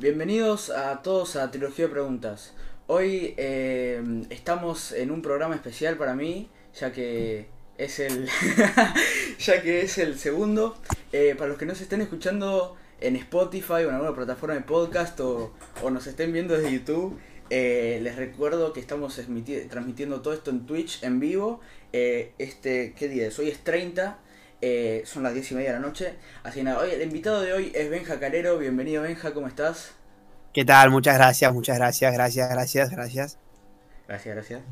Bienvenidos a todos a Trilogía de Preguntas. Hoy eh, estamos en un programa especial para mí, ya que es el ya que es el segundo. Eh, para los que nos estén escuchando en Spotify o en alguna plataforma de podcast o, o nos estén viendo desde YouTube, eh, les recuerdo que estamos transmitiendo todo esto en Twitch en vivo. este, ¿qué día es? Hoy es 30 eh, son las 10 y media de la noche. Así nada, hoy, el invitado de hoy es Benja Calero. Bienvenido, Benja, ¿cómo estás? ¿Qué tal? Muchas gracias, muchas gracias, gracias, gracias, gracias. Gracias, gracias.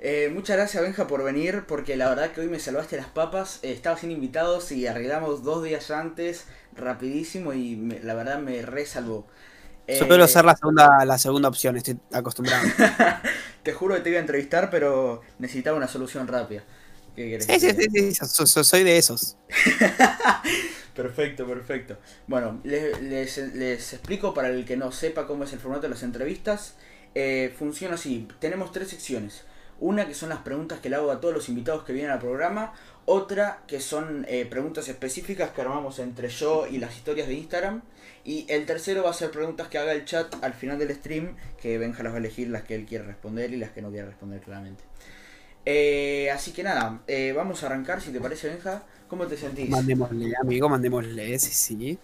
Eh, muchas gracias, Benja, por venir, porque la verdad que hoy me salvaste las papas. Eh, estaba sin invitados y arreglamos dos días antes, rapidísimo, y la verdad me resalvó. Suelo ser la segunda, la segunda opción, estoy acostumbrado. te juro que te iba a entrevistar, pero necesitaba una solución rápida sí, sí, sí, soy de esos. perfecto, perfecto. Bueno, les, explico para el que no sepa cómo es el formato de las entrevistas. Eh, funciona así, tenemos tres secciones. Una que son las preguntas que le hago a todos los invitados que vienen al programa. Otra que son eh, preguntas específicas que armamos entre yo y las historias de Instagram. Y el tercero va a ser preguntas que haga el chat al final del stream, que Benja las va a elegir las que él quiere responder y las que no quiere responder claramente. Eh, así que nada, vamos a arrancar, si te parece, Benja. ¿Cómo te sentís? Mandémosle, amigo, mandémosle, sí, sí.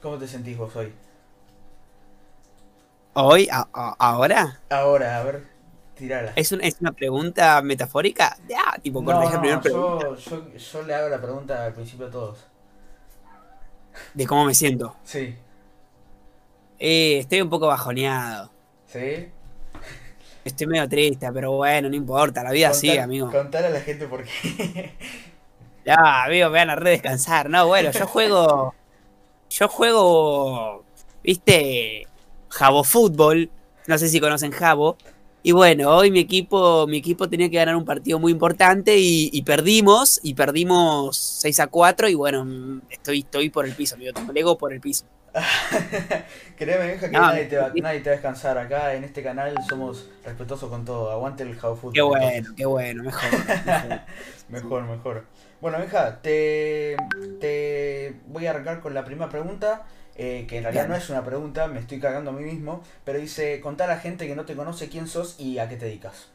¿Cómo te sentís vos hoy? ¿Hoy? ¿Ahora? Ahora, a ver, tirala. ¿Es, ¿Es una pregunta metafórica? Ya, tipo, no, no, yo, yo, yo, le hago la pregunta al principio a todos. ¿De cómo me siento? Sí. Eh, estoy un poco bajoneado. ¿Sí? Estoy medio triste, pero bueno, no importa, la vida sigue, amigo. Contar a la gente por qué. Ya, amigo, me van a re descansar. No, bueno, yo juego. Yo juego. ¿Viste? Jabo Fútbol. No sé si conocen Jabo. Y bueno, hoy mi equipo, mi equipo tenía que ganar un partido muy importante y, perdimos, y perdimos 6 a 4 y bueno, estoy, estoy por el piso, amigo, tengo el ego por el piso. Créeme, que nadie, te va, nadie, te va, a descansar. Acá en este canal somos respetuosos con todo. Aguante el How Food. Qué bueno, qué bueno, mejor. Mejor, mejor. Bueno, Benja, te, te voy a arrancar con la primera pregunta. Eh, que en realidad no es una pregunta, me estoy cagando a mí mismo. Pero dice: Contá a la gente que no te conoce quién sos y a qué te dedicas.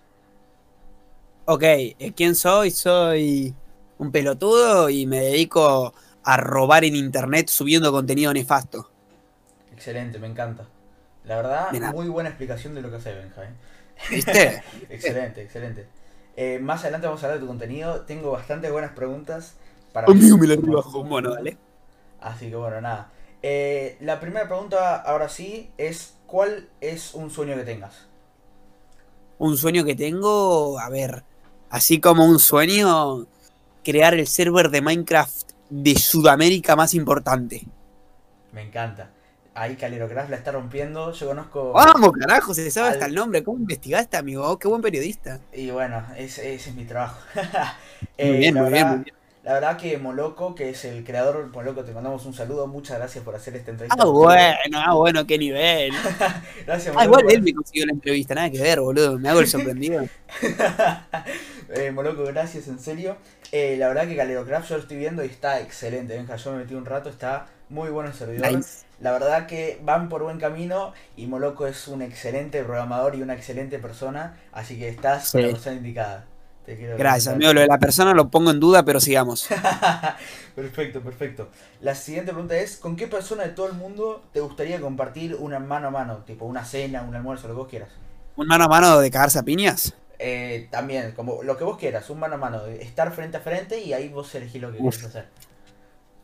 Ok, eh, ¿quién soy? Soy un pelotudo y me dedico a robar en internet subiendo contenido nefasto. Excelente, me encanta. La verdad, muy buena explicación de lo que hace Benja. ¿eh? ¿Viste? excelente, excelente. Eh, más adelante vamos a hablar de tu contenido. Tengo bastantes buenas preguntas para... Amigo, me lo Bueno, dale. Así que bueno, nada. Eh, la primera pregunta, ahora sí, es ¿cuál es un sueño que tengas? Un sueño que tengo, a ver, así como un sueño, crear el server de Minecraft de Sudamérica más importante. Me encanta. Ahí Calerograph la está rompiendo. Yo conozco. Vamos, carajo, se sabe hasta el nombre. ¿Cómo investigaste, amigo? Qué buen periodista. Y bueno, ese, es mi trabajo. muy eh, bien, muy bien, muy bien. La verdad que Moloco, que es el creador, Moloco, te mandamos un saludo. Muchas gracias por hacer esta entrevista. Ah, bueno, ah, bueno, qué nivel. gracias, Moloco. Ah, igual él me consiguió la entrevista, nada que ver, boludo. Me hago el sorprendido. eh, Moloco, gracias, en serio. Eh, la verdad que Calerocraft yo lo estoy viendo y está excelente. Venga, yo me metí un rato, está muy bueno el servidor. La verdad que van por buen camino y Moloco es un excelente programador y una excelente persona. Así que estás con la persona indicada. Gracias, amigo. Lo de la persona lo pongo en duda, pero sigamos. perfecto, perfecto. La siguiente pregunta es: ¿con qué persona de todo el mundo te gustaría compartir una mano a mano? Tipo una cena, un almuerzo, lo que vos quieras. ¿Un mano a mano de cagarse a piñas? Eh, también, como lo que vos quieras, un mano a mano. Estar frente a frente y ahí vos elegís lo que quieres hacer.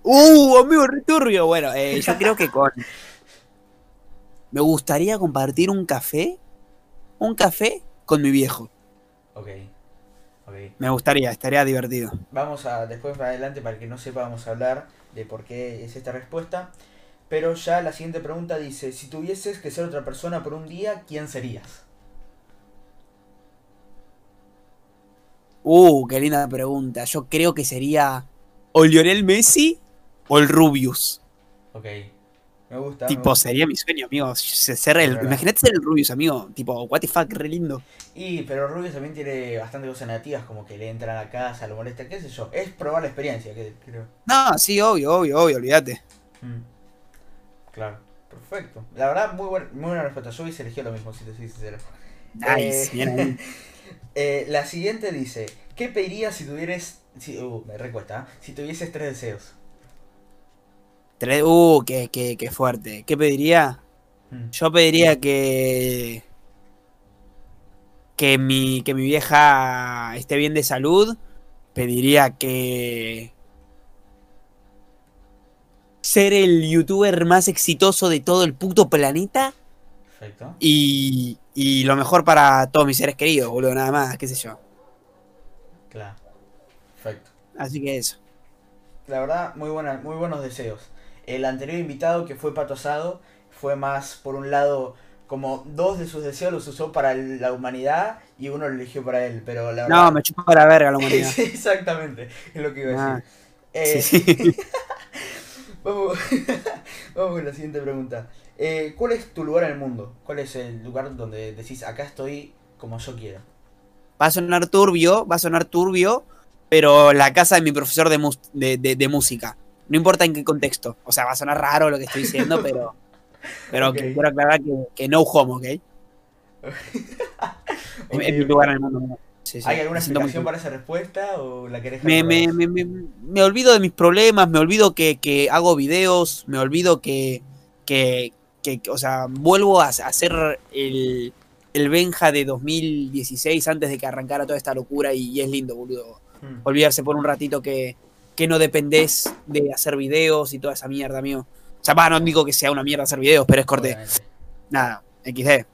¡Uh, amigo returbio! Bueno, eh, yo creo que con. Me gustaría compartir un café. Un café con mi viejo. Ok. Me gustaría, estaría divertido. Vamos a, después para adelante, para que no sepa, vamos a hablar de por qué es esta respuesta. Pero ya la siguiente pregunta dice, si tuvieses que ser otra persona por un día, ¿quién serías? Uh, qué linda pregunta. Yo creo que sería o Lionel Messi o el Rubius. Ok. Me gusta. Tipo, sería mi sueño, amigo. Ser el, imagínate ser el Rubius, amigo. Tipo, what the fuck, re lindo. Y, pero Rubius también tiene bastante cosas negativas, como que le entran a la casa, lo molesta, qué sé yo. Es probar la experiencia, creo. No, sí, obvio, obvio, obvio, olvídate. Mm. Claro. Perfecto. La verdad, muy, buen, muy buena respuesta. Yo hubiese elegido lo mismo, si te soy sincero. Nice, Eh, bien eh, la siguiente dice: ¿Qué pedirías si tuvieras. Si, uh, me recuesta. ¿eh? Si tuvieses tres deseos. Tres- Uh, qué, qué, qué fuerte. ¿Qué pediría? Mm. Yo pediría que. Que mi, que mi vieja esté bien de salud. Pediría que. Ser el youtuber más exitoso de todo el puto planeta. Perfecto. Y, y lo mejor para todos mis seres queridos, boludo, nada más, qué sé yo. Claro. Perfecto. Así que eso. La verdad, muy, buena, muy buenos deseos. El anterior invitado, que fue Pato Asado, fue más, por un lado, como dos de sus deseos los usó para la humanidad y uno lo eligió para él. Pero la verdad. No, me chupa la verga la humanidad. Sí, exactamente, es lo que iba a Ah, decir. Eh, sí, sí. Vamos, vamos con la siguiente pregunta. Eh, ¿Cuál es tu lugar en el mundo? ¿Cuál es el lugar donde decís, acá estoy como yo quiero? Va a sonar turbio, va a sonar turbio, pero la casa de mi profesor de, de, de- de música. No importa en qué contexto. O sea, va a sonar raro lo que estoy diciendo, pero, pero Ok. que quiero aclarar que, que no homo, ¿ok? Es- Ok, es mi lugar en el mundo. Sí, sí, ¿Hay alguna explicación para esa respuesta o la querés me, me, me, me- me olvido de mis problemas, me olvido que, que hago videos, me olvido que, que, que- o sea, vuelvo a, ser el, el Benja de 2016 antes de que arrancara toda esta locura y, y es lindo, boludo. vos? Mm, olvidarse por un ratito que, que no dependés de hacer videos y toda esa mierda, amigo. O sea, no digo que sea una mierda hacer videos, pero es corte. obviamente. Nada, XD.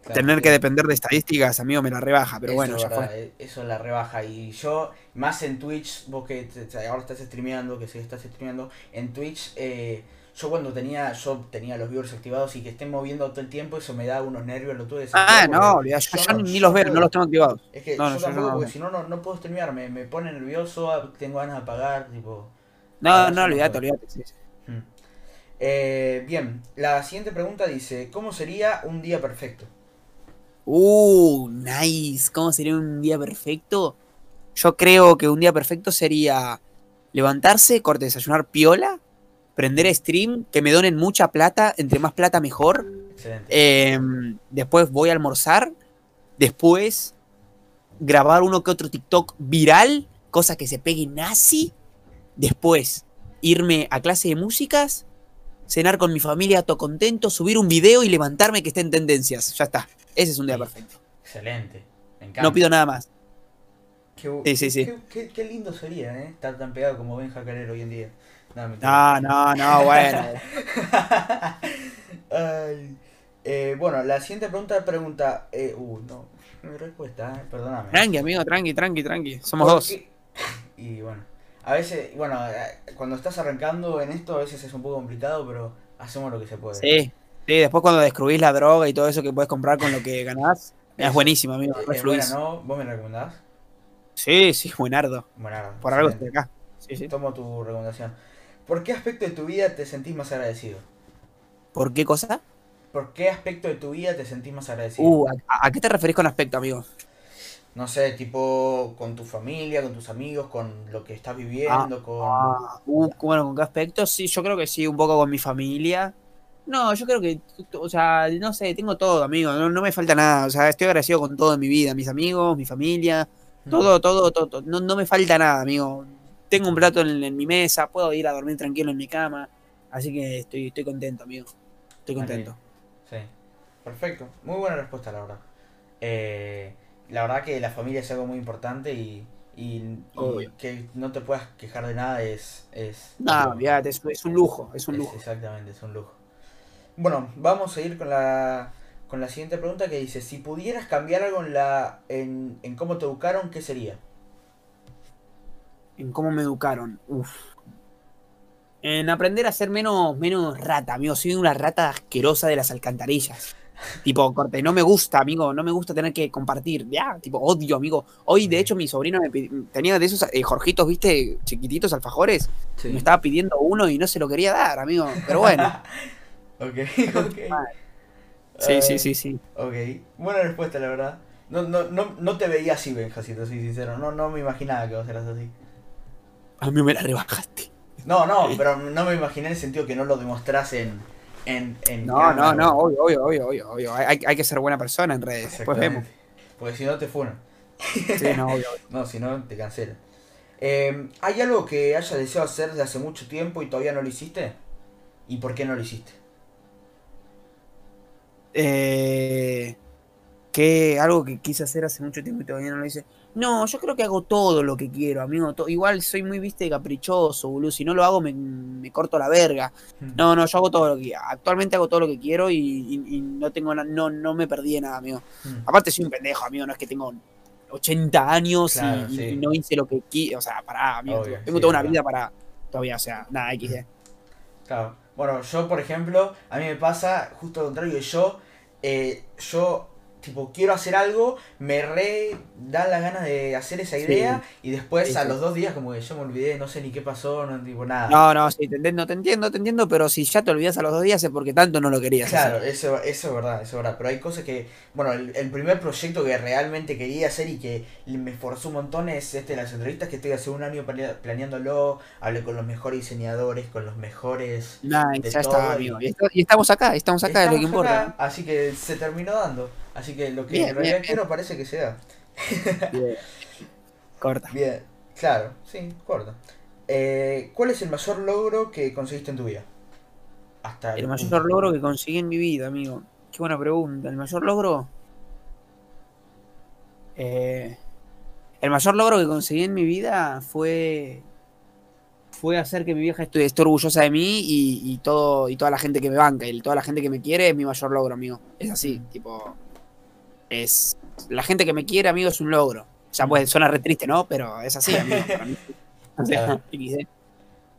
Claro, Tener que depender de estadísticas, amigo, me la rebaja, pero Eso bueno, ya verdad, fue. eh, Eso la rebaja. Y yo, más en Twitch, vos que te- ahora estás streameando, que sí estás streameando, en Twitch, eh, yo cuando tenía yo tenía los viewers activados y que estén moviendo todo el tiempo, eso me da unos nervios, lo tuve Ah, no, yo, yo yo no- ni los veo, no los tengo activados. Es que No, yo tampoco, no- porque si no, no, no puedo streamear, me, me pone nervioso, ah, tengo ganas de apagar, tipo... No, Ah, no, olvídate, olvídate. sí, sí. hmm. Eh, bien, la siguiente pregunta dice, ¿cómo sería un día perfecto? Uh, nice. ¿Cómo sería un día perfecto? Yo creo que un día perfecto sería levantarse, corte, desayunar piola, prender stream, que me donen mucha plata, entre más plata mejor. Eh, después voy a almorzar. Después grabar uno que otro TikTok viral, cosa que se pegue nazi. Después irme a clase de músicas, cenar con mi familia, todo contento, subir un video y levantarme que esté en tendencias. Ya está. Ese es un día perfecto. Excelente. Me encanta. No pido nada más. Qué, Sí, sí, sí. Qué, qué- qué lindo sería, ¿eh? Estar tan pegado como Ben hoy en día. No. No, no, no, bueno. Ay. Eh, bueno, la siguiente pregunta pregunta. Eh, uh, no. Mi respuesta, eh, perdóname. Tranqui, amigo, tranqui, tranqui, tranqui. Somos ¿Por dos. Y bueno, a veces, bueno, eh, cuando estás arrancando en esto, a veces es un poco complicado, pero hacemos lo que se puede. Sí. Sí, después cuando descubrís la droga y todo eso que puedes comprar con lo que ganás, es buenísimo, amigo. Eh, es buena. ¿no? ¿Vos me recomendás? Sí, sí, buenardo. Bueno, Por algo estoy acá. Sí, sí. Tomo tu recomendación. ¿Por qué aspecto de tu vida te sentís más agradecido? ¿Por qué cosa? ¿Por qué aspecto de tu vida te sentís más agradecido? Uh, ¿a, a qué te referís con aspecto, amigo? No sé, tipo con tu familia, con tus amigos, con lo que estás viviendo, con... Ah, uh, bueno, ¿con qué aspecto? Sí, yo creo que sí, un poco con mi familia. No, yo creo que, o sea, no sé, tengo todo, amigo, no, no me falta nada, o sea, estoy agradecido con todo en mi vida, mis amigos, mi familia, todo, todo, todo, todo. No, no me falta nada, amigo. Tengo un plato en, en mi mesa, puedo ir a dormir tranquilo en mi cama, así que estoy, estoy contento, amigo. Estoy contento. Sí, perfecto. Muy buena respuesta, la verdad. Eh, la verdad que la familia es algo muy importante y, y, que no te puedas quejar de nada es... es No, olvídate, es, es un lujo, es un Es- lujo. exactamente, es un lujo. Bueno, vamos a ir con la, con la siguiente pregunta que dice, si pudieras cambiar algo en, la, en, en cómo te educaron, ¿qué sería? En cómo me educaron. Uf. En aprender a ser menos, menos rata, amigo. Soy una rata asquerosa de las alcantarillas. Tipo, corte, no me gusta, amigo. No me gusta tener que compartir. Ya, tipo, odio, amigo. Hoy, de hecho, mi sobrino me tenía de esos eh, jorjitos, viste, chiquititos, alfajores. Sí. Me estaba pidiendo uno y no se lo quería dar, amigo. Pero bueno. ok, ok. Sí, sí, sí, sí. Ok, buena respuesta, la verdad. No, no, no, no te veía así, Benja, si te soy sincero. No, no me imaginaba que vos eras así. A mí me la rebajaste. No, no, pero no me imaginé en el sentido que no lo demostrás en, en, en No, no, no, obvio, obvio, obvio, obvio, obvio. Hay, hay que ser buena persona en redes. Después vemos. Porque si no te funan. Sí, no, obvio. obvio. No, si no te cancelan. Eh, ¿Hay algo que hayas deseado hacer desde hace mucho tiempo y todavía no lo hiciste? ¿Y por qué no lo hiciste? Eh, que algo que quise hacer hace mucho tiempo y todavía no lo hice. No, yo creo que hago todo lo que quiero, amigo. Igual soy muy, viste, caprichoso, boludo. Si no lo hago, me, me corto la verga. No, no, yo hago todo lo que Actualmente hago todo lo que quiero y, y- y no tengo no, no me perdí de nada, amigo. Mm. Aparte soy un pendejo, amigo. No es que tengo 80 años y- Claro, y, sí. y no hice lo que quiero. O sea, pará, amigo. Obvio, tengo sí, toda una vida para. Todavía, o sea, nada, XD. Claro. Bueno, yo, por ejemplo, a mí me pasa justo lo contrario. Yo, eh, yo, tipo, quiero hacer algo, me re dan las ganas de hacer esa Sí. idea y después Sí, a sí. los dos días como que yo me olvidé, no sé ni qué pasó, no tipo nada. No, no, sí, te entiendo, te entiendo, te entiendo, pero si ya te olvidas a los dos días es porque tanto no lo querías. Claro, hacer. eso, eso es verdad, eso es verdad. Pero hay cosas que, bueno, el, el primer proyecto que realmente quería hacer y que me esforzó un montón es este, las entrevistas que estoy hace un año planeándolo. Hablé con los mejores diseñadores, con los mejores. Nah, de ya todo está, y- amigo. Y, estamos acá, estamos acá, es lo que Estamos importa. así que se terminó dando. Así que lo que Bien, en realidad bien, bien. quiero parece que se da. Bien. Corta. Bien, claro, sí, corta. Eh, ¿Cuál es el mayor logro que conseguiste en tu vida? Hasta El punto. mayor logro que conseguí en mi vida, amigo. Qué buena pregunta. ¿El mayor logro? Eh, el mayor logro que conseguí en mi vida fue. Fue hacer que mi vieja esté, esté orgullosa de mí y, y todo, y toda la gente que me banca y toda la gente que me quiere es mi mayor logro, amigo. Es así, tipo. Es. La gente que me quiere, amigo, es un logro. Sea, pues suena re triste, ¿no? Pero es así, amigo. para mí. O sea.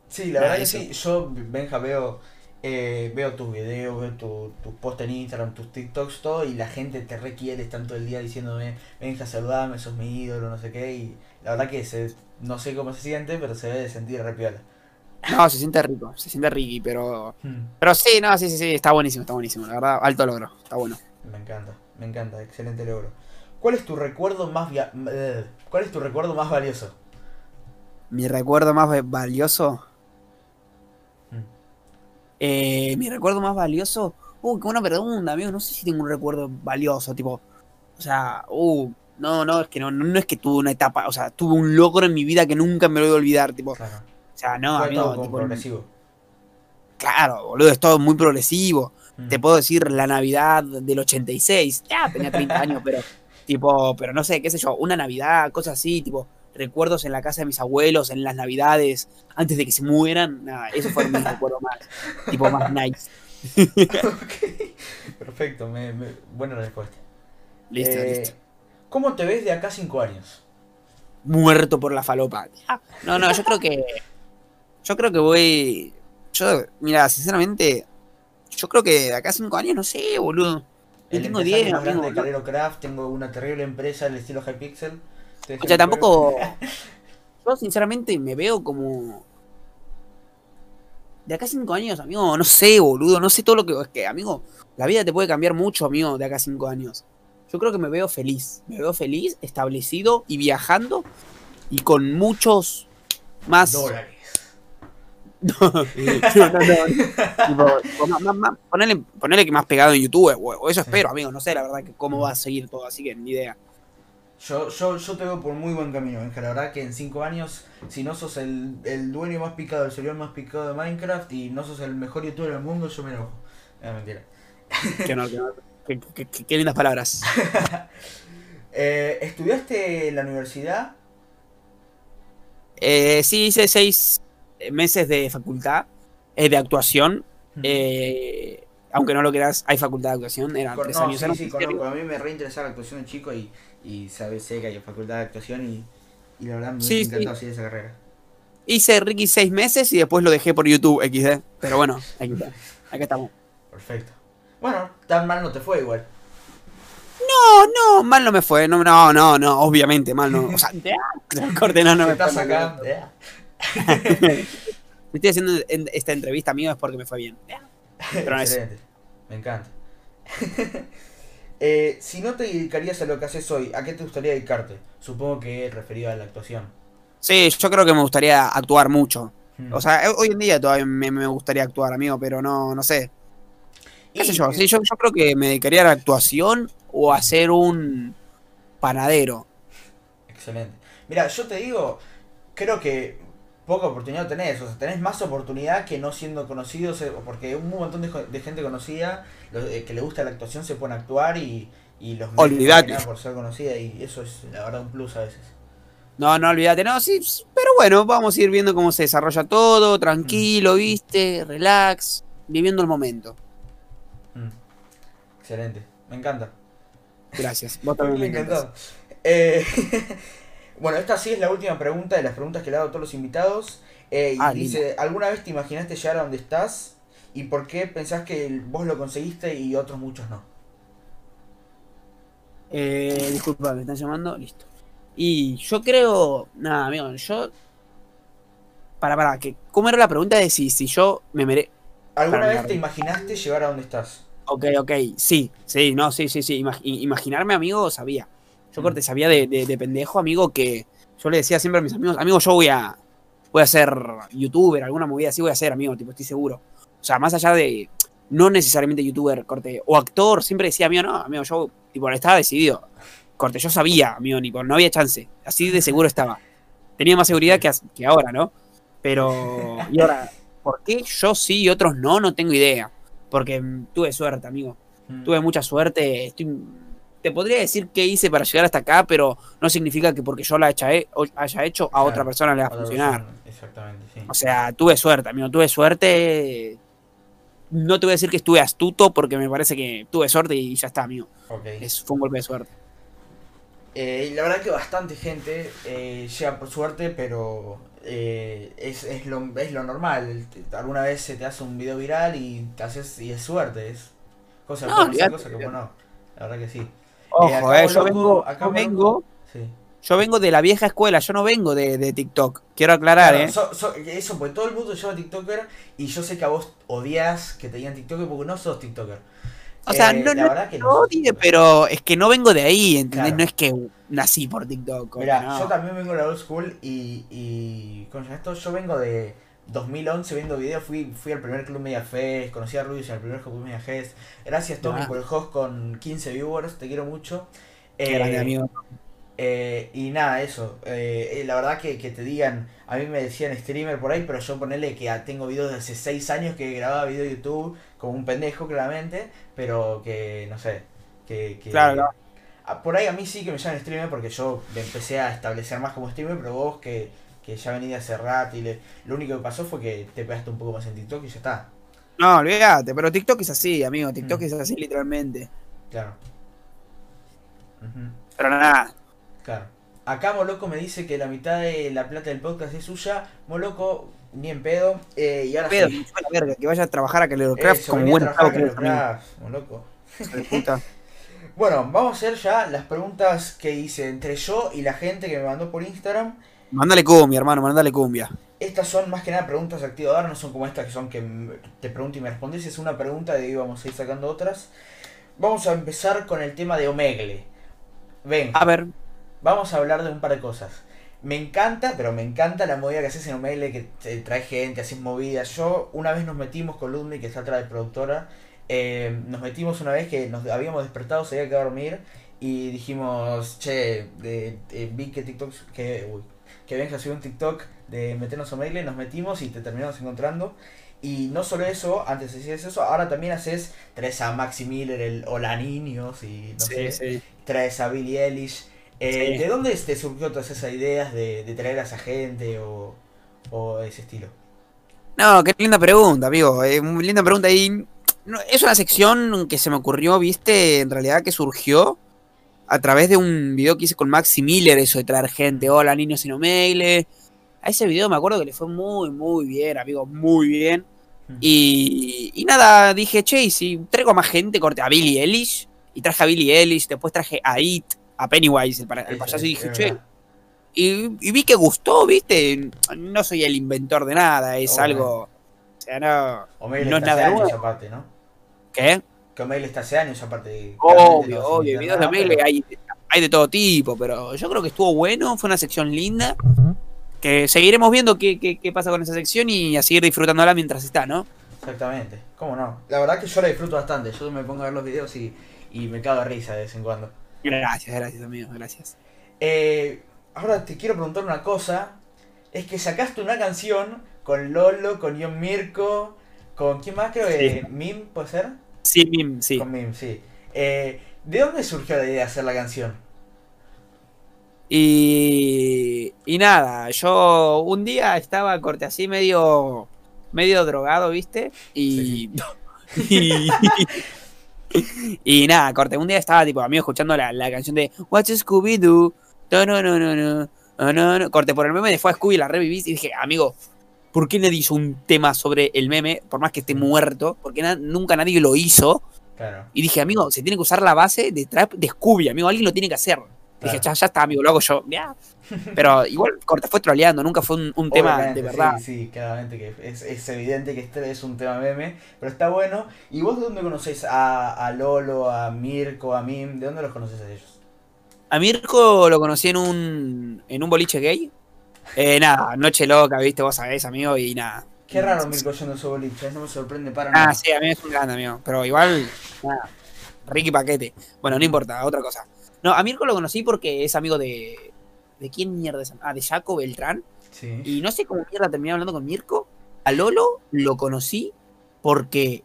Sí, la verdad que sí. Yo, Benja, veo, eh, veo tus videos, veo tu- tus posts en Instagram, tus TikToks, todo, y la gente te requiere, están todo el día diciéndome, Benja, saludame, sos mi ídolo, no sé qué, y la verdad que se, no sé cómo se siente, pero se debe de sentir re piola. No, se siente rico, se siente riqui, pero. Hmm, Pero sí, no, sí, sí, sí, está buenísimo, está buenísimo. La verdad, alto logro, está bueno. Me encanta, me encanta, excelente logro. ¿Cuál es tu recuerdo más via- ¿Cuál es tu recuerdo más valioso? Mi recuerdo más va- valioso. Hmm. Eh, mi recuerdo más valioso. Uh, qué buena pregunta, amigo. No sé si tengo un recuerdo valioso, tipo. O sea, uh, no, no, es que no, no, no es que tuve una etapa, o sea, tuve un logro en mi vida que nunca me lo voy a olvidar, tipo. Claro. O sea, no, Fue amigo, todo tipo, progresivo. claro, boludo, es todo muy progresivo. Te puedo decir la Navidad del 86. Ya, tenía 30 años, pero tipo, pero no sé, qué sé yo, una Navidad, cosas así, tipo, recuerdos en la casa de mis abuelos, en las Navidades, antes de que se mueran, nada, eso fue mi recuerdo más, tipo, más nice. Ok, Perfecto, me- me- buena respuesta. Listo, Eh, listo. ¿Cómo te ves de acá cinco años? Muerto por la falopa. Ah, No, no, yo creo que, yo creo que voy, yo, mira, sinceramente, yo creo que de acá a cinco años, no sé, boludo. Yo tengo empresario 10, más grande amigo, de ¿no? Calero Craft, tengo una terrible empresa del estilo Hypixel. O sea, tampoco. Yo, sinceramente, me veo como. De acá a cinco años, amigo, no sé, boludo. No sé todo lo que. Es que, amigo, la vida te puede cambiar mucho, amigo, de acá a cinco años. Yo creo que me veo feliz. Me veo feliz, establecido y viajando. Y con muchos más. Dólares. no, no, no. Ponele, ponele que más pegado en YouTube, o, eso espero, amigo. No sé, la verdad, que cómo va a seguir todo, así que ni idea. Yo, yo, yo te veo por muy buen camino, Benja. La verdad que en 5 años, si no sos el, el dueño más picado, el servidor más picado de Minecraft y no sos el mejor youtuber del mundo, yo me enojo. Es mentira. Qué honor, qué honor. Qué- qué- qué- qué lindas palabras. Eh, ¿Estudiaste en la universidad? Eh, sí, hice seis meses de facultad eh, de actuación. Eh, aunque no lo creas, hay facultad de actuación. Eran Con- tres no, años. sí, sí, conozco. A mí me reinteresa la actuación de chico y, y sabes, sé que hay facultad de actuación y, y la verdad me Sí, seguir esa carrera. Hice Ricky seis meses y después lo dejé por YouTube XD. Pero bueno, aquí está. Acá estamos. Perfecto. Bueno, tan mal no te fue igual. No, no, mal no me fue. No, no, no, no, obviamente, mal no. O sea, corte, no, no me estás acá. Eh. Me estoy haciendo en- esta entrevista, amigo, es porque me fue bien. Pero no es- Excelente. Me encanta. Eh, si no te dedicarías a lo que haces hoy, ¿a qué te gustaría dedicarte? Supongo que referido a la actuación. Sí, yo creo que me gustaría actuar mucho. Hmm. O sea, eh, hoy en día todavía me, me gustaría actuar, amigo, pero no, no sé. ¿Qué sé yo? Sí, yo? Yo creo que me dedicaría a la actuación o a ser un panadero. Excelente. Mira, yo te digo, creo que poca oportunidad tenés, o sea, tenés más oportunidad que no siendo conocido, se- porque un montón de, gente conocida eh, que le gusta la actuación se pone a actuar y, y los nada por ser conocida y eso es la verdad un plus a veces. No, no olvídate, no, sí, pero bueno, vamos a ir viendo cómo se desarrolla todo, tranquilo, viste, relax, viviendo el momento. Mm. Excelente, me encanta. Gracias, vos también me Me encantó. Eh, bueno, esta sí es la última pregunta de las preguntas que le hago a todos los invitados. Eh, y Ah, dice, ¿alguna vez te imaginaste llegar a donde estás? ¿Y por qué pensás que vos lo conseguiste y otros muchos no? Eh, disculpa, me están llamando, listo. Y yo creo, nada, amigo, yo... Para, para, que, ¿cómo era la pregunta de si, si yo me merezco? ¿Alguna Para vez te imaginaste llegar a donde estás? Ok, ok, sí, sí, no, sí, sí, sí. Imag- imaginarme, amigo, sabía. Yo corte sabía de, de, de pendejo, amigo, que yo le decía siempre a mis amigos, amigo, yo voy a voy a ser youtuber, alguna movida así voy a ser, amigo, tipo, estoy seguro. O sea, más allá de no necesariamente youtuber, corte, o actor, siempre decía, amigo, no, amigo, yo, tipo, estaba decidido. Corte, yo sabía, amigo, tipo, no había chance. Así de seguro estaba. Tenía más seguridad que, que ahora, ¿no? Pero, y ahora, ¿por qué yo sí y otros no? No tengo idea. Porque tuve suerte, amigo Mm. tuve mucha suerte. Estoy, te podría decir qué hice para llegar hasta acá, pero no significa que porque yo la haya, haya hecho, a Claro, otra persona le va a funcionar. persona, Exactamente, sí. O sea, tuve suerte, amigo, tuve suerte. No te voy a decir que estuve astuto porque me parece que tuve suerte y ya está, amigo. Ok. Es, fue un golpe de suerte. Eh, la verdad que bastante gente eh, llega por suerte, pero eh, es, es, lo, es lo normal. Alguna vez se te hace un video viral y te haces y es suerte, es cosa No, cosa no. La verdad que sí. Ojo, acá eh, yo loco, vengo, yo vengo, Sí. yo vengo de la vieja escuela, yo no vengo de, de TikTok. Quiero aclarar, Claro, eh. so- so- eso, pues todo el mundo lleva TikToker y yo sé que a vos odias que te digan TikToker porque no sos TikToker. O sea, Eh, no, la no, verdad que no odie, pero es que no vengo de ahí, ¿entendés? Claro. No es que nací por TikTok. Mira, no. yo también vengo de la old school y, y ¿cómo se llama esto? Yo vengo de 2011 viendo videos, fui, fui al primer Club Media Fest, conocí a Rubius el primer Club Media Fest. Gracias Tommy Ah. por el host con 15 viewers, te quiero mucho. Eh, grande, amigo. eh, y nada, eso. eh, eh, la verdad que, que te digan, a mí me decían streamer por ahí, pero yo ponerle que tengo videos de hace 6 años que grababa video de YouTube como un pendejo claramente, pero que no sé, que... que Claro, claro. Por ahí a mí sí que me llaman streamer porque yo me empecé a establecer más como streamer, pero vos que, que ya venís de hace rato y le, lo único que pasó fue que te pegaste un poco más en TikTok y ya está. No, olvídate, pero TikTok es así, amigo. TikTok Mm. es así literalmente. Claro. Pero nada. claro. Acá Moloco me dice que la mitad de la plata del podcast es suya. Moloco, ni en pedo. Eh, y ahora Pedo, sí. la verga, que vaya a trabajar a Calorocraft Eso, como buen con que Moloco. Puta. Bueno, vamos a hacer ya las preguntas que hice entre yo y la gente que me mandó por Instagram. Mándale cumbia, hermano, mándale cumbia. Estas son más que nada preguntas activadoras, no son como estas que son que te pregunto y me respondes. Es una pregunta ahí vamos a ir sacando otras. Vamos a empezar con el tema de Omegle. Ven, A ver, vamos a hablar de un par de cosas. Me encanta, pero me encanta la movida que haces en Omegle, que te trae gente, haces movidas. Yo una vez nos metimos con Ludmi, que está atrás de productora. eh, nos metimos una vez que nos habíamos despertado, se había que dormir. Y dijimos, che, de, de- vi que TikTok, que, uy, que Benja subió un TikTok de meternos a Omegle, nos metimos y te terminamos encontrando. Y no solo eso, antes hacías eso, ahora también haces, traes a Maxi Miller, el Hola Niños y no sé sí. traes a Billie Eilish. Eh, Sí. ¿De dónde te surgió todas esas ideas de, de traer a esa gente o, o ese estilo? No, qué linda pregunta, amigo. eh, muy linda pregunta. Y no, es una sección que se me ocurrió, viste, en realidad que surgió a través de un video que hice con Maxi Miller, eso de traer gente, hola niños sin Omegle. A ese video me acuerdo que le fue muy, muy bien, amigo, muy bien. Y, y nada, dije, che, y si traigo más gente, corte a Billie Eilish, y traje a Billie Eilish, después traje a It, a Pennywise, el, para- el payaso, y dije, che, y, y vi que gustó, viste, no soy el inventor de nada, es algo, o sea, no, no es nada nuevo. ¿no? ¿qué? Que Omegle está hace años aparte. Obvio, obvio, videos de Omegle pero- hay, hay de todo tipo, pero yo creo que estuvo bueno, fue una sección linda, que seguiremos viendo qué, qué, qué pasa con esa sección y a seguir disfrutándola mientras está, ¿no? Exactamente, ¿cómo no? La verdad que yo la disfruto bastante, yo me pongo a ver los videos y, y me cago de risa de vez en cuando. Gracias, gracias, amigo, gracias. Eh, ahora te quiero preguntar una cosa, es que sacaste una canción con Lolo, con Ion Mirko, con quién más creo que Sí. Mim, ¿puede ser? Sí, Mim, sí. Con Mim, sí. Eh, ¿De dónde surgió la idea de hacer la canción? Y, y nada, yo un día estaba corte así medio medio drogado, ¿viste? Y y, y nada, corte, un día estaba tipo amigo escuchando la, la canción de What's Scooby Doo. No, no, no, no, no. no, no, no. Corte por el meme de fue a Scooby la reviví y dije, amigo, ¿por qué nadie hizo un tema sobre el meme? Por más que esté muerto, porque na- nunca nadie lo hizo. Claro. Y dije, amigo, se tiene que usar la base de trap de Scooby, amigo, alguien lo tiene que hacer. Dije, ya, ya está, amigo, lo hago yo. Ya. Pero igual, corte, fue troleando, nunca fue un, un tema de verdad. Sí, sí, claramente que es, es evidente que este es un tema meme, pero está bueno. ¿Y vos de dónde conocés a, a Lolo, a Mirko, a Mim? ¿De dónde los conoces a ellos? A Mirko lo conocí en un, en un boliche gay. Eh, nada, noche loca, viste, vos sabés, amigo, y nada. Qué raro Mirko yendo a su boliche, no me sorprende para nada. Ah, sí, a mí es un grande, amigo. Pero igual, nada. Ricky Paquete. Bueno, no importa, otra cosa. No, a Mirko lo conocí porque es amigo de. ¿De quién mierda es? Ah, de Jaco Beltrán. Sí. Y no sé cómo mierda terminé hablando con Mirko. A Lolo lo conocí porque.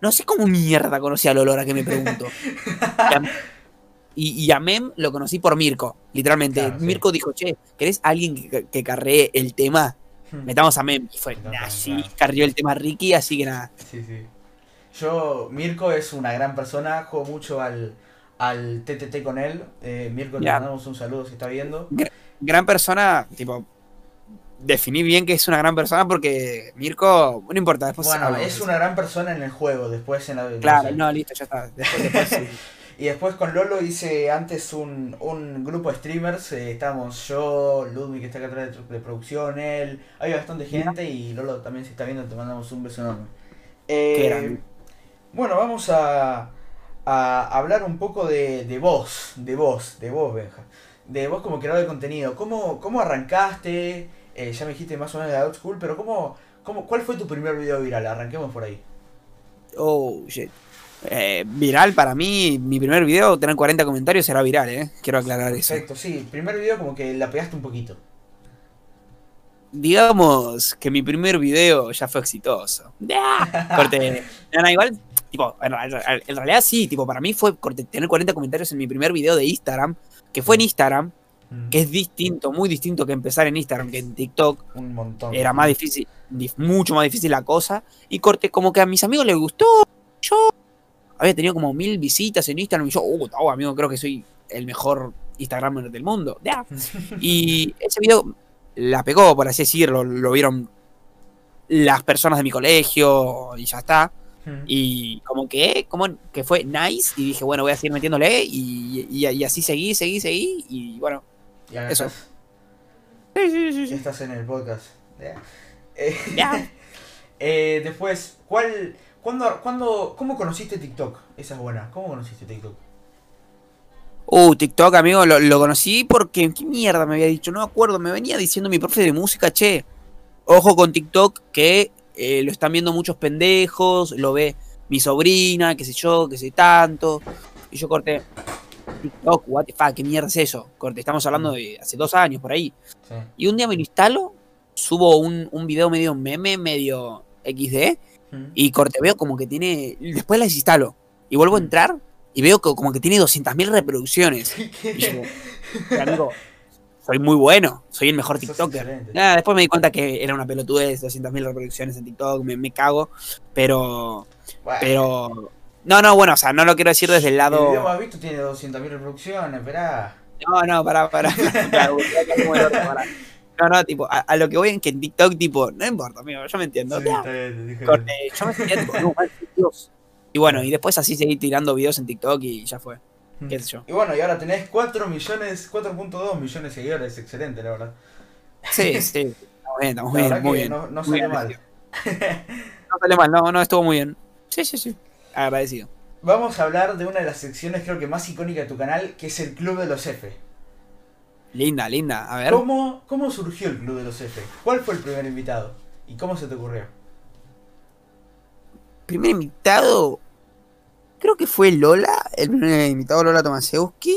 No sé cómo mierda conocí a Lolo ahora que me pregunto. Y a- y, y a Mem lo conocí por Mirko, literalmente. Claro, sí. Mirko dijo, che, ¿querés alguien que, que carree el tema? Hmm. Metamos a Mem. Y fue, Metamos, nah, sí, claro. carrió el tema Ricky, así que nada. Sí, sí. Yo, Mirko es una gran persona, juego mucho al, al TTT con él. Eh, Mirko, le mandamos un saludo si está viendo. Gran persona, tipo. Definí bien que es una gran persona porque Mirko, no importa, después Bueno, es una gran persona en el juego, después en la... no Claro, sé. no, listo, ya está. Después, después sí. Y después con Lolo hice antes un, un grupo de streamers. eh, estábamos yo, Ludwig que está acá atrás de, de producción, él. Hay bastante gente y Lolo también si está viendo te mandamos un beso enorme. Eh, bueno, vamos a, a hablar un poco de, de vos, de vos, de vos, Benja. De vos como creador de contenido. ¿Cómo, cómo arrancaste? Eh, ya me dijiste más o menos de Out School, pero ¿cómo, cómo, ¿cuál fue tu primer video viral? Arranquemos por ahí. Oh, shit. Eh, viral para mí, mi primer video, tener 40 comentarios será viral, ¿eh? Quiero aclarar eso. Perfecto, sí. Primer video como que la pegaste un poquito. Digamos que mi primer video ya fue exitoso. ¡Ah! Corte. No, no, igual, tipo, en, real- en realidad sí, tipo, para mí fue corte, tener 40 comentarios en mi primer video de Instagram, que fue en Instagram, Mm. que es distinto, muy distinto que empezar en Instagram, que en TikTok Un montón. era más difícil, dif- mucho más difícil la cosa. Y corte, como que a mis amigos les gustó. Yo había tenido como mil visitas en Instagram y yo, uh, oh, amigo, creo que soy el mejor Instagramer del mundo. Ya. Y ese video la pegó, por así decirlo, lo vieron las personas de mi colegio y ya está. Mm. Y como que, como que fue nice y dije, bueno, voy a seguir metiéndole y, y- y así seguí, seguí, seguí y bueno. Y acá eso. estás, Sí, sí, sí, estás en el podcast. Eh, eh, después, ¿cuál, cuándo, cuándo, ¿cómo conociste TikTok? Esa es buena. ¿Cómo conociste TikTok? Uh, TikTok, amigo, lo, lo conocí porque, ¿qué mierda me había dicho? No me acuerdo, me venía diciendo mi profe de música, che, ojo con TikTok, que eh, lo están viendo muchos pendejos, lo ve mi sobrina, qué sé yo, qué sé tanto. Y yo corté, TikTok, what the fuck, ¿qué mierda es eso? Corte, estamos hablando de hace dos años por ahí. Sí. Y un día me lo instalo, subo un, un video medio meme, medio XD, Mm. y corte, veo como que tiene. Después la desinstalo. Y vuelvo a entrar y veo que como que tiene 200.000 reproducciones. Y yo, "Eh, amigo, soy muy bueno, soy el mejor TikToker. Nada, después me di cuenta que era una pelotudez, 200.000 reproducciones en TikTok, me, me cago. Pero, Bueno, pero. No, no, bueno, o sea, no lo quiero decir desde el El video lado. más visto tiene 200.000 reproducciones, esperá. No, no, pará, pará. El orto, pará. No, no, tipo, a, a lo que voy en que en TikTok, tipo, no importa, amigo, yo me entiendo. Sí, Ya, está bien, te dije corte, bien. yo me sentía tipo, no, mal, Dios. Y bueno, y después así seguí tirando videos en TikTok y ya fue. qué sé yo. Y bueno, y ahora tenés 4 millones, 4.2 millones de seguidores, excelente, la verdad. Sí, sí, estamos bien, estamos bien, muy bien. no, no bien, mal. No salió mal, no, no, estuvo muy bien. Sí, sí, sí. Agradecido. Vamos a hablar de una de las secciones creo que más icónicas de tu canal, que es el Club de los F. Linda, linda. A ver. ¿Cómo, ¿Cómo surgió el Club de los F? ¿Cuál fue el primer invitado? ¿Y cómo se te ocurrió? primer invitado, creo que fue Lola, el primer invitado Lola Tomasewski,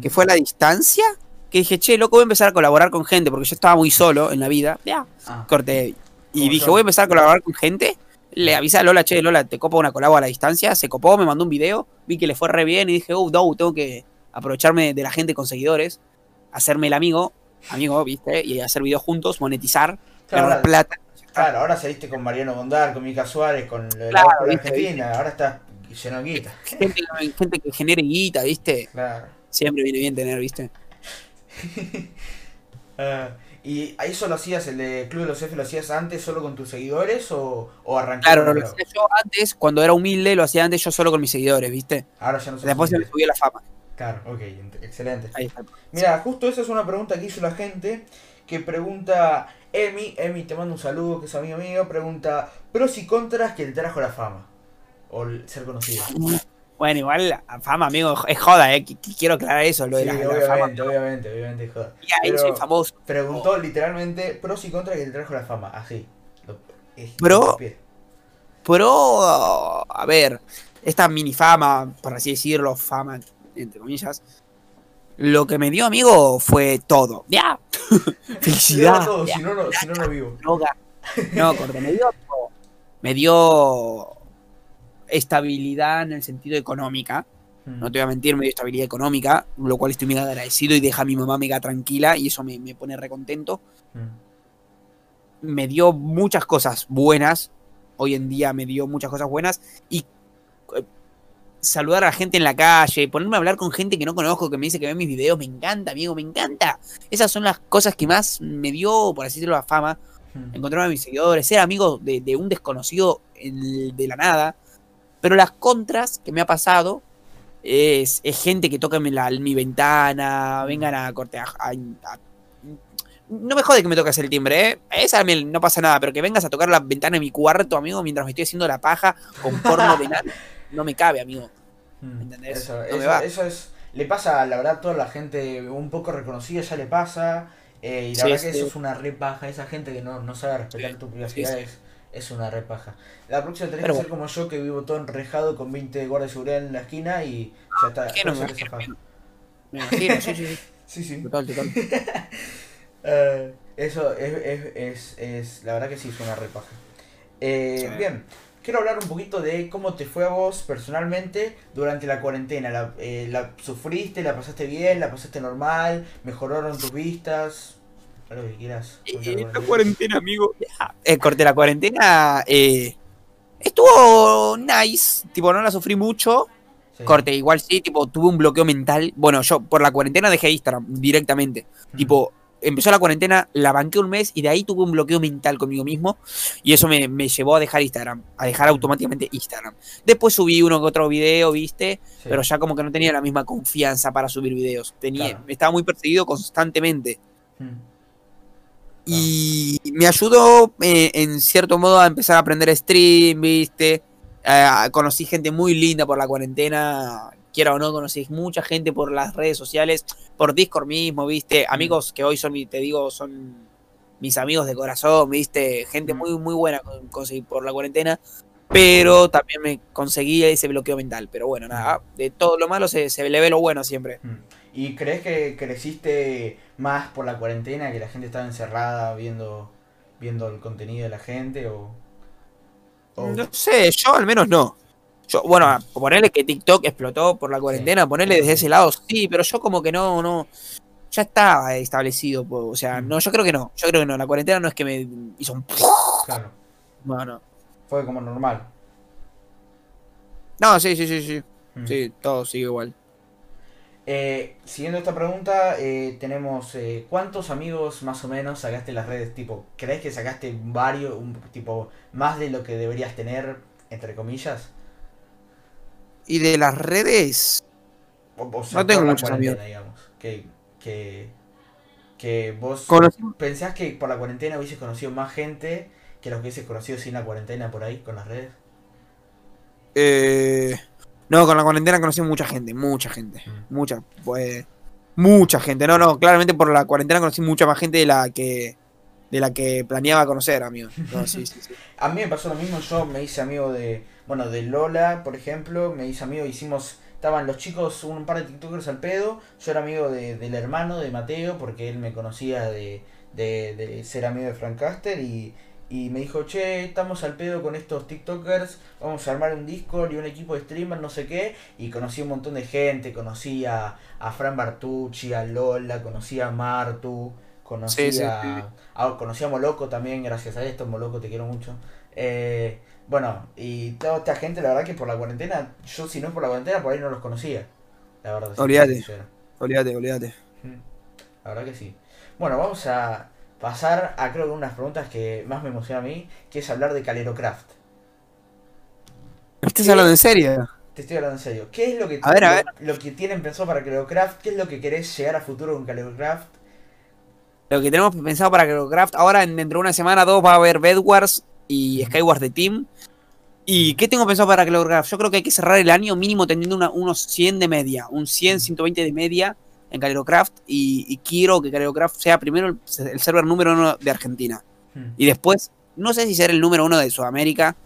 que fue a la distancia, que dije, che, loco, voy a empezar a colaborar con gente, porque yo estaba muy solo en la vida. Ya, Ah, corté. Y dije, yo. voy a empezar a colaborar con gente. Le avisé a Lola, che, Lola, te copo una colabo a la distancia. Se copó, me mandó un video, vi que le fue re bien y dije, oh, no, tengo que aprovecharme de la gente con seguidores, hacerme el amigo, amigo, viste, y hacer videos juntos, monetizar, Claro, ganar ahora- plata. Claro, ahora saliste con Mariano Bondar, con Mica Suárez, con la Claro, la Argentina, ahora estás lleno de guita. Gente, gente que genere guita, viste. Claro. Siempre viene bien tener, viste. Ah, ¿Y eso lo hacías, el de Club de los F, lo hacías antes solo con tus seguidores o, o arrancaste? Claro, lo hacía yo antes, cuando era humilde, lo hacía antes yo solo con mis seguidores, viste. Ahora ya no sos Después se me subió la fama. Claro, ok, ent- excelente. Ahí está. Mira, justo esa es una pregunta que hizo la gente, que pregunta Emi, Emi te mando un saludo, que es amigo mío, pregunta pros y contras que te trajo la fama, o el ser conocido. Bueno, igual la fama, amigo, es joda, eh. qu- qu- Quiero aclarar eso, lo Sí, la obviamente, fama. obviamente, obviamente, joder. Y ahí Pero soy famoso. Preguntó literalmente pros y contras que te trajo la fama, así. Lo- es- pie. Pero, a ver, esta mini fama, por así decirlo, fama, entre comillas, lo que me dio, amigo, fue todo. Ya. Felicidad. Era todo, ya, si no, no, si no, no vivo. droga. No, corte, me dio, me dio estabilidad en el sentido económica. No te voy a mentir, me dio estabilidad económica, lo cual estoy mega agradecido y deja a mi mamá mega tranquila y eso me, me pone recontento. Mm. Me dio muchas cosas buenas, hoy en día me dio muchas cosas buenas y eh, saludar a la gente en la calle, ponerme a hablar con gente que no conozco, que me dice que ve mis videos, me encanta, amigo, me encanta. Esas son las cosas que más me dio, por así decirlo, la fama. Mm. encontrarme a mis seguidores, ser amigo de, de un desconocido en- de la nada. Pero las contras que me ha pasado es, es gente que toca en, la- en mi ventana, vengan a cortear. a- a- no me jode que me toques el timbre, ¿eh? Esa también no pasa nada, pero que vengas a tocar la ventana de mi cuarto, amigo, mientras me estoy haciendo la paja con porno de nada, no me cabe, amigo. Mm, ¿Entendés? Eso, No me eso, va. eso es. Le pasa, la verdad, a toda la gente un poco reconocida ya le pasa. eh, y la Sí, verdad que sí. eso es una repaja. Esa gente que no, no sabe respetar tu privacidad sí. es, es una repaja. La próxima tenés Pero que ser como yo, que vivo todo enrejado con 20 guardias de seguridad en la esquina y ya está. Es que no me imagino. Me imagino, sí, sí, sí. Sí, sí. Total, total. Eh, eso es, es, es, es- La verdad que sí es una repaja. Eh, Sí. Bien, quiero hablar un poquito de cómo te fue a vos personalmente durante la cuarentena. ¿La, eh, la sufriste? ¿La pasaste bien? ¿La pasaste normal? ¿Mejoraron tus vistas? Algo que quieras. Eh, la cuarentena, amigo. Eh, corté la cuarentena. eh, estuvo nice. Tipo, no la sufrí mucho. Sí. Corte, igual sí, tipo, tuve un bloqueo mental. Bueno, yo por la cuarentena dejé Instagram directamente. Mm. Tipo, empezó la cuarentena, la banqué un mes y de ahí tuve un bloqueo mental conmigo mismo. Y eso me, me llevó a dejar Instagram, a dejar automáticamente Instagram. Después subí uno que otro video, viste, Sí. pero ya como que no tenía la misma confianza para subir videos. Tenía, Claro. estaba muy perseguido constantemente. Mm. Y me ayudó eh, en cierto modo a empezar a aprender stream, ¿viste? Eh, conocí gente muy linda por la cuarentena. Quiera o no, conocí mucha gente por las redes sociales, por Discord mismo, ¿viste? Amigos que hoy son, mi- te digo, son mis amigos de corazón, ¿viste? Gente Mm. muy, muy buena con- conseguí por la cuarentena. Pero también me conseguí ese bloqueo mental. Pero bueno, nada, de todo lo malo se, se le ve lo bueno siempre. Mm. ¿Y crees que creciste más por la cuarentena, que la gente estaba encerrada viendo, viendo el contenido de la gente? O, o- No sé, yo al menos no. Yo, bueno, ponerle que TikTok explotó por la cuarentena, ponerle desde ese lado, sí, pero yo como que no, no. Ya estaba establecido, o sea, no, yo creo que no, yo creo que no, la cuarentena no es que me hizo un... Claro, No, no. fue como normal. No, sí, sí, sí, sí, Mm. sí, todo sigue igual. Eh, siguiendo esta pregunta, eh, tenemos eh, ¿cuántos amigos más o menos sacaste en las redes? Tipo, ¿crees que sacaste varios, un, tipo, más de lo que deberías tener, entre comillas? Y de las redes, No tengo muchos cuarentena, digamos. Que, que, que vos conocí, pensás que por la cuarentena hubieses conocido más gente que los que hubieses conocido sin la cuarentena por ahí, con las redes. eh, no, con la cuarentena conocí mucha gente, mucha gente, Mm. mucha, pues, mucha gente. No, no, claramente por la cuarentena conocí mucha más gente de la que, de la que planeaba conocer, amigo. No, sí, sí, sí. A mí me pasó lo mismo, yo me hice amigo de bueno, de Lola, por ejemplo, me hice amigo, hicimos, estaban los chicos, un par de TikTokers al pedo, yo era amigo de, del hermano de Mateo, porque él me conocía de, de, de ser amigo de Frank Caster y, y me dijo, che, estamos al pedo con estos TikTokers, vamos a armar un Discord y un equipo de streamers, no sé qué. Y conocí un montón de gente, conocí a, a Fran Bartucci, a Lola, conocí a Martu, conocí, Sí, sí, a, sí. a- conocí a Moloco también, gracias a esto, Moloco te quiero mucho. Eh, bueno, y toda esta gente, la verdad que por la cuarentena, yo si no es por la cuarentena, por ahí no los conocía. La verdad, Olvídate. Olvídate, olvídate. La verdad que sí. Bueno, vamos a pasar a creo que unas preguntas que más me emociona a mí, que es hablar de Calerocraft. ¿Me estás ¿Qué? hablando en serio? Te estoy hablando en serio. ¿Qué es lo que, A ver, a ver. lo que tienen pensado para Calerocraft? ¿Qué es lo que querés llegar a futuro con Calerocraft? Lo que tenemos pensado para Craft ahora en- dentro de una semana dos va a haber Bedwars y Skywars de Team. ¿Y qué tengo pensado para Craft? Yo creo que hay que cerrar el año mínimo teniendo una- unos 100 de media, un 100, 120 de media en Craft y, y quiero que Craft sea primero el, el server número uno de Argentina. Hmm. Y después, no sé si ser el número uno de Sudamérica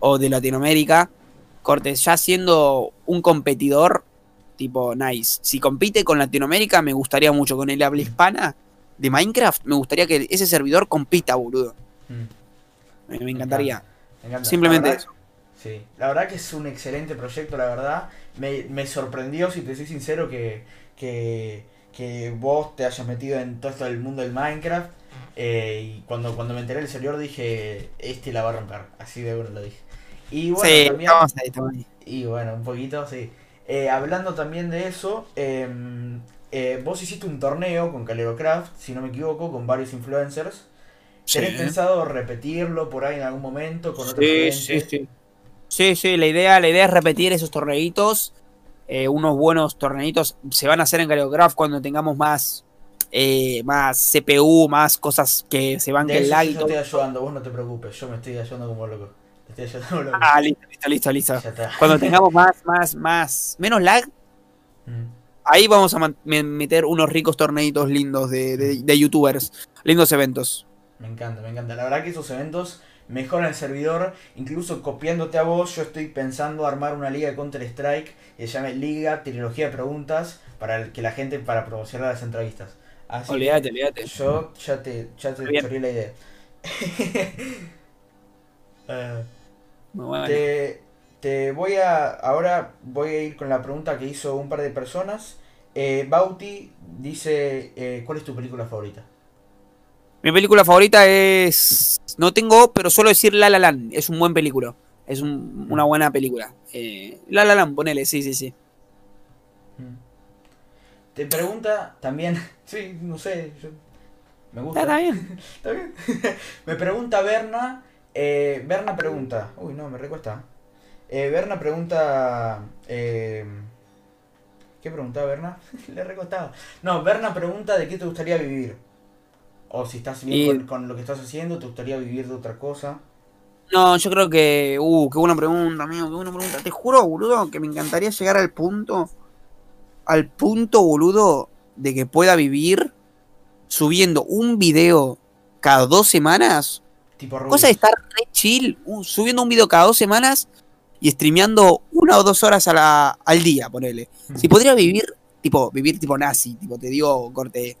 o de Latinoamérica. Cortes, ya siendo un competidor tipo nice. Si compite con Latinoamérica, me gustaría mucho. Con el habla hispana de Minecraft, me gustaría que ese servidor compita, boludo. Hmm. Me, me encantaría. Me encanta. Simplemente eso. Sí, la verdad que es un excelente proyecto, la verdad. Me, me sorprendió, si te soy sincero, que, que, que vos te hayas metido en todo esto del mundo del Minecraft. Eh, y cuando, cuando me enteré del servidor dije, este la va a romper. Así de bueno lo dije. Y bueno, sí, también... estamos ahí, estamos ahí. Y bueno, un poquito, sí. Eh, hablando también de eso, em, eh, vos hiciste un torneo con Calerocraft, si no me equivoco, con varios influencers. ¿Tenés Sí. pensado repetirlo por ahí en algún momento con otra Sí, gente? sí, sí. Sí, sí, la idea, la idea es repetir esos torneitos. eh, unos buenos torneitos se van a hacer en Caleograph cuando tengamos más, eh, más CPU, más cosas que se van que el lag yo te estoy ayudando, vos no te preocupes, yo me estoy ayudando como loco. Te estoy ayudando como loco. Ah, listo, listo, listo, listo. Cuando tengamos más, más, más, menos lag, Mm. ahí vamos a meter unos ricos torneitos lindos de, de- de youtubers, lindos eventos. Me encanta, me encanta. La verdad que esos eventos mejoran el servidor. Incluso copiándote a vos, yo estoy pensando armar una liga de Counter Strike que se llame Liga Trilogía de Preguntas para que la gente para promocionar las entrevistas. Así que Olvídate, olvídate. yo ya te, ya te choré la idea. Eh, Muy bueno. te, te voy a. Ahora voy a ir con la pregunta que hizo un par de personas. Eh, Bauti dice: eh, ¿Cuál es tu película favorita? Mi película favorita es. No tengo, pero suelo decir La La Land. Es un buen película. Es un- una buena película. Eh, La La Land, ponele, sí, sí, sí. Mm. Te pregunta también, sí, no sé, yo- me gusta. Está bien. Está bien. me pregunta Berna, eh, Berna pregunta, uy no, me recuesta. Eh, Berna pregunta, eh, ¿qué preguntaba Berna? Le recostaba. No, Berna pregunta de qué te gustaría vivir. O si estás bien Y- con, con lo que estás haciendo, te gustaría vivir de otra cosa. No, yo creo que. Uh, qué buena pregunta, amigo, qué buena pregunta. Te juro, boludo, que me encantaría llegar al punto. Al punto, boludo, de que pueda vivir subiendo un video cada dos semanas. Tipo Cosa de estar re chill, uh, subiendo un video cada dos semanas y streameando una o dos horas a la, al día, ponele. Mm. Si podría vivir, tipo, vivir tipo nazi, tipo, te digo, corte,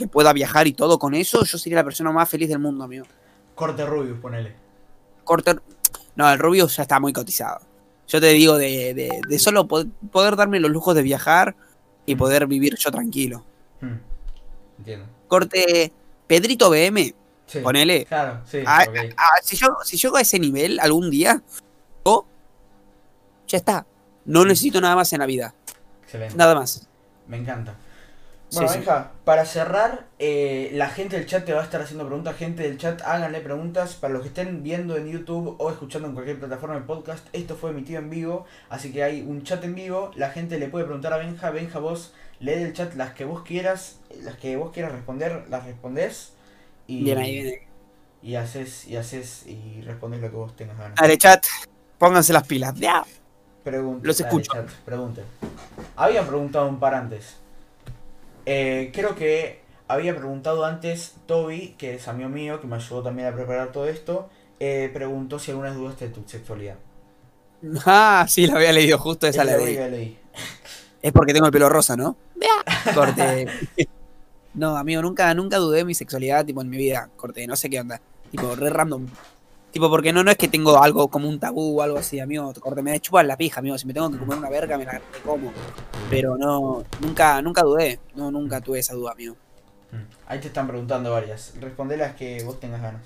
que pueda viajar y todo con eso, yo sería la persona más feliz del mundo, amigo. Corte Rubius, ponele. Corte. No, el Rubio ya está muy cotizado. Yo te digo de, de, de solo po- poder darme los lujos de viajar y poder vivir yo tranquilo. Mm. Entiendo. Corte Pedrito BM, Sí. ponele. Claro, sí, Ah, ok. ah, si, yo, si llego a ese nivel algún día, yo ya está. No necesito nada más en la vida. Excelente. Nada más. Me encanta. Bueno, sí. Benja, para cerrar, eh, la gente del chat te va a estar haciendo preguntas. Gente del chat, háganle preguntas. Para los que estén viendo en YouTube o escuchando en cualquier plataforma de podcast, esto fue emitido en vivo. Así que hay un chat en vivo. La gente le puede preguntar a Benja. Benja, vos lee del chat las que vos quieras. Las que vos quieras responder, las respondés. Y, Bien ahí, bien ahí. y haces, y haces, y respondés lo que vos tengas ganas. Dale, chat. Pónganse las pilas. Ya. Los dale, escucho. chat, pregunte. Había preguntado un par antes. Eh, creo que había preguntado antes Toby, que es amigo mío, que me ayudó también a preparar todo esto. eh, preguntó si algunas dudas de tu sexualidad. Ah, sí, la había leído, justo esa Es la leí. Es porque tengo el pelo rosa, ¿no? Corte. No, amigo, nunca, nunca dudé de mi sexualidad, tipo, en mi vida. Corte, no sé qué onda. Tipo, re random. Tipo, porque no, no es que tengo algo como un tabú o algo así, amigo. Corte, me chupa la pija, amigo. Si me tengo que comer una verga, me la como. Pero no, nunca, nunca dudé. No, nunca tuve esa duda, amigo. Mm. Ahí te están preguntando varias. Responde las que vos tengas ganas.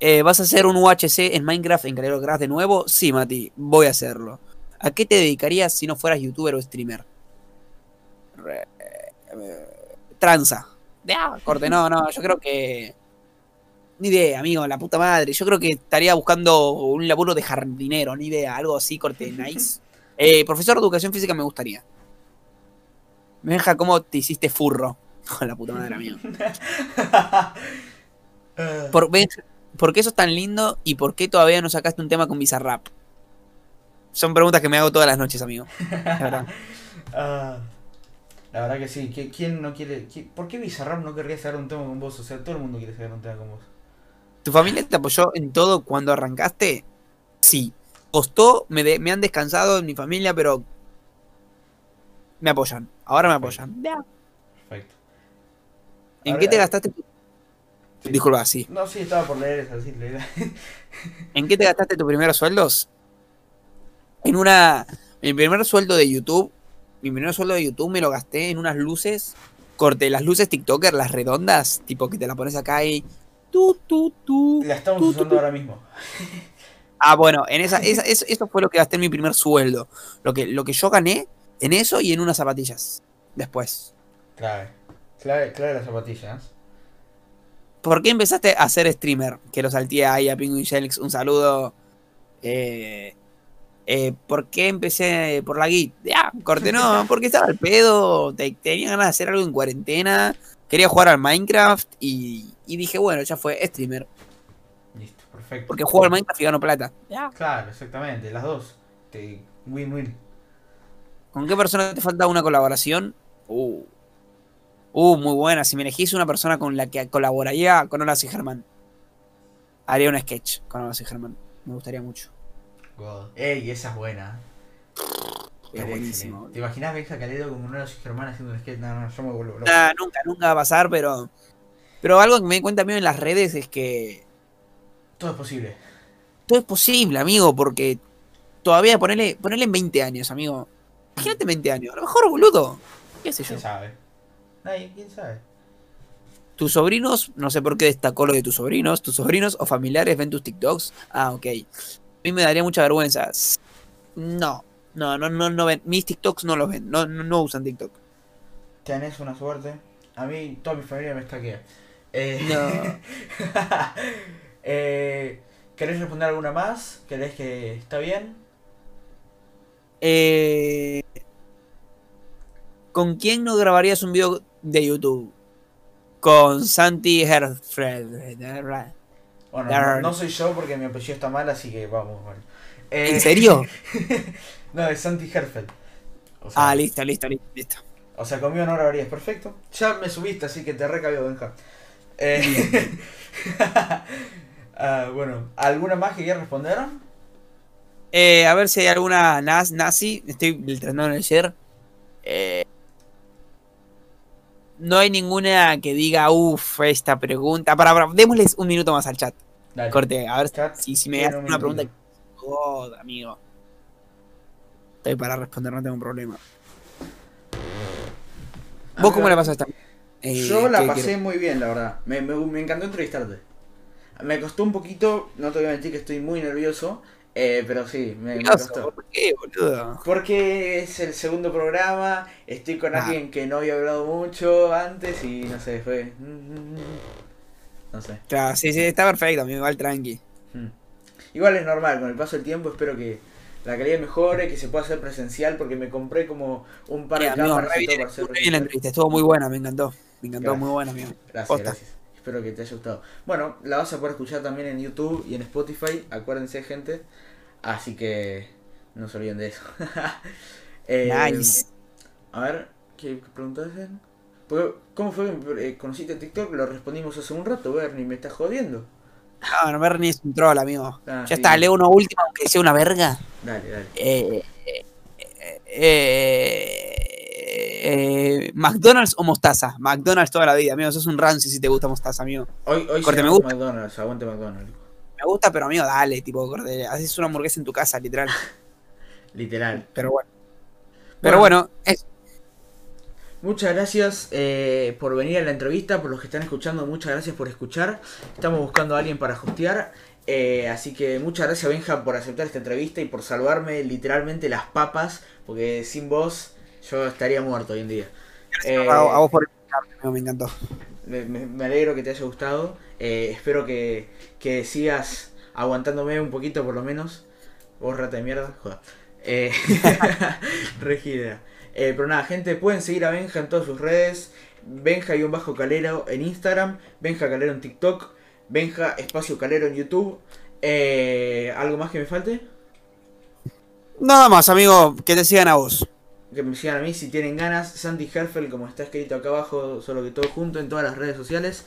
Eh, ¿Vas a hacer un UHC en Minecraft, en Calero Craft de nuevo? Sí, Mati, voy a hacerlo. ¿A qué te dedicarías si no fueras youtuber o streamer? Re- eh, tranza. Ah, corte, no, no, yo creo que. Ni idea, amigo, la puta madre. Yo creo que estaría buscando un laburo de jardinero, ni idea, algo así, corte, nice. Eh, profesor de educación física me gustaría. Me deja cómo te hiciste furro. Con la puta madre, amigo. Por, ¿Por qué sos tan lindo y por qué todavía no sacaste un tema con Bizarrap? Son preguntas que me hago todas las noches, amigo. La verdad. Ah, la verdad que sí. ¿Qui- ¿Quién no quiere.? qui- ¿Por qué Bizarrap no querría sacar un tema con vos? O sea, todo el mundo quiere sacar un tema con vos. ¿Tu familia te apoyó en todo cuando arrancaste? Sí. Costó, me, de- me han descansado en mi familia, pero me apoyan. Ahora me apoyan. Perfecto. ¿En Ahora- qué te gastaste tu... Sí. Disculpa, sí. No, sí, estaba por leer esa, sí, leer. ¿En qué te gastaste tus primeros sueldos? En una. Mi primer sueldo de YouTube. Mi primer sueldo de YouTube me lo gasté en unas luces. Corte, las luces TikToker, las redondas. Tipo que te la pones acá y. La estamos usando ahora mismo. Ah, bueno, en esa, esa- eso, eso fue lo que gasté en mi primer sueldo. Lo que, lo que yo gané en eso y en unas zapatillas. Después. Clave. Clave, clave las zapatillas. ¿Por qué empezaste a ser streamer? Que lo salteé ahí a Penguin Shelix. Un saludo. Eh, eh, ¿Por qué empecé por la git? Ya, corte, no, porque estaba al pedo. te- tenía ganas de hacer algo en cuarentena. Quería jugar al Minecraft y, y dije, bueno, ya fue streamer. Listo, perfecto. Porque juego al Minecraft y gano plata. Ya. Claro, exactamente, las dos. Te- Win-win. ¿Con qué persona te falta una colaboración? Uh. Uh, muy buena. Si me elegís una persona con la que colaboraría, con Hola soy Germán. Haría un sketch con Hola soy Germán. Me gustaría mucho. God. Ey, esa es buena. Es buenísimo. ¿Te imaginas Benja Caledo como una de sus hermanas haciendo un sketch? No, no, yo me vuelvo loco. Nah, nunca, nunca va a pasar, pero. Pero algo que me di cuenta mío en las redes es que Todo es posible. todo es posible, amigo, porque todavía ponerle, ponerle en 20 años, amigo. Imagínate en 20 años. A lo mejor, boludo. ¿Qué sé yo? ¿Quién sabe? Nadie, ¿quién sabe? Tus sobrinos, no sé por qué destacó lo de tus sobrinos. Tus sobrinos o familiares ven tus TikToks. Ah, ok. A mí me daría mucha vergüenza. No, no, no, no, no ven. Mis TikToks no los ven. No, no, no usan TikTok. Tenés una suerte. A mí, toda mi familia me estaquea. Eh, No. eh, ¿Querés responder alguna más? ¿Querés que está bien? Eh, ¿Con quién no grabarías un video de YouTube? Con Santi Herfred. Bueno, no, no soy yo porque mi apellido está mal, así que vamos. Bueno. Eh, ¿En serio? no, es Santi Herfeld. O sea, Ah, listo, listo, listo, listo. O sea, conmigo no grabarías, perfecto. Ya me subiste, así que te recabió, Benja. Eh, ah, bueno, ¿alguna más que quieras responder? Eh, a ver si hay alguna nazi. Estoy tratando de leer. Eh, no hay ninguna que diga, uff, esta pregunta. Para, para, démosles un minuto más al chat. Dale. Corte, a ver Chat, si, si me un una pregunta. God, amigo. Estoy para responder, no tengo un problema. ¿Vos cómo la pasaste? Eh, Yo la ¿qué pasé muy bien, la verdad. Me, me, me encantó entrevistarte. Me costó un poquito, no te voy a mentir que estoy muy nervioso, eh, pero sí, me, me costó. ¿Por qué, boludo? Porque es el segundo programa, estoy con Ah. alguien que no había hablado mucho antes y no sé, fue... No sé. Claro, sí, sí, está perfecto, amigo, igual tranqui. Mm. Igual es normal, con el paso del tiempo espero que la calidad mejore, que se pueda hacer presencial, porque me compré como un par de cámaras y todo para hacer re bien la presencial. entrevista, estuvo muy buena, me encantó. Me encantó, Gracias. muy buena, amigo. Gracias, Posta. gracias. Espero que te haya gustado. Bueno, la vas a poder escuchar también en YouTube y en Spotify, acuérdense gente. Así que no se olviden de eso. Eh, Nice. A ver, ¿qué preguntas ¿Cómo fue que eh, conociste TikTok? Lo respondimos hace un rato, Bernie, me estás jodiendo. No, no, Bernie es un troll, amigo. Ah, ya sí. está, leo una última, aunque sea una verga. Dale, dale. Eh, eh, eh, eh, ¿McDonald's o mostaza? McDonald's toda la vida, amigo. Sos un rancio si te gusta mostaza, amigo. Hoy, hoy Corte, me gusta. McDonald's, aguante McDonald's. Me gusta, pero amigo, dale, tipo, corte, haces una hamburguesa en tu casa, literal. Literal. Pero bueno. Pero bueno, es, Muchas gracias eh, por venir a la entrevista, por los que están escuchando, muchas gracias por escuchar. Estamos buscando a alguien para hostear. Eh, así que muchas gracias Benja por aceptar esta entrevista y por salvarme literalmente las papas, porque sin vos yo estaría muerto hoy en día. Eh, a, vos por invitarme, me encantó. me, alegro que te haya gustado. eh, espero que, que sigas aguantándome un poquito por lo menos. Vos rata de mierda, joda. Regida. Pero nada, gente, pueden seguir a Benja en todas sus redes. Benja-calero en Instagram. Benja Calero en TikTok. Benja Espacio Calero en YouTube. Eh, ¿Algo más que me falte? Nada más, amigo, que te sigan a vos. Que me sigan a mí si tienen ganas. Sandy Herfel, como está escrito acá abajo, solo que todo junto en todas las redes sociales.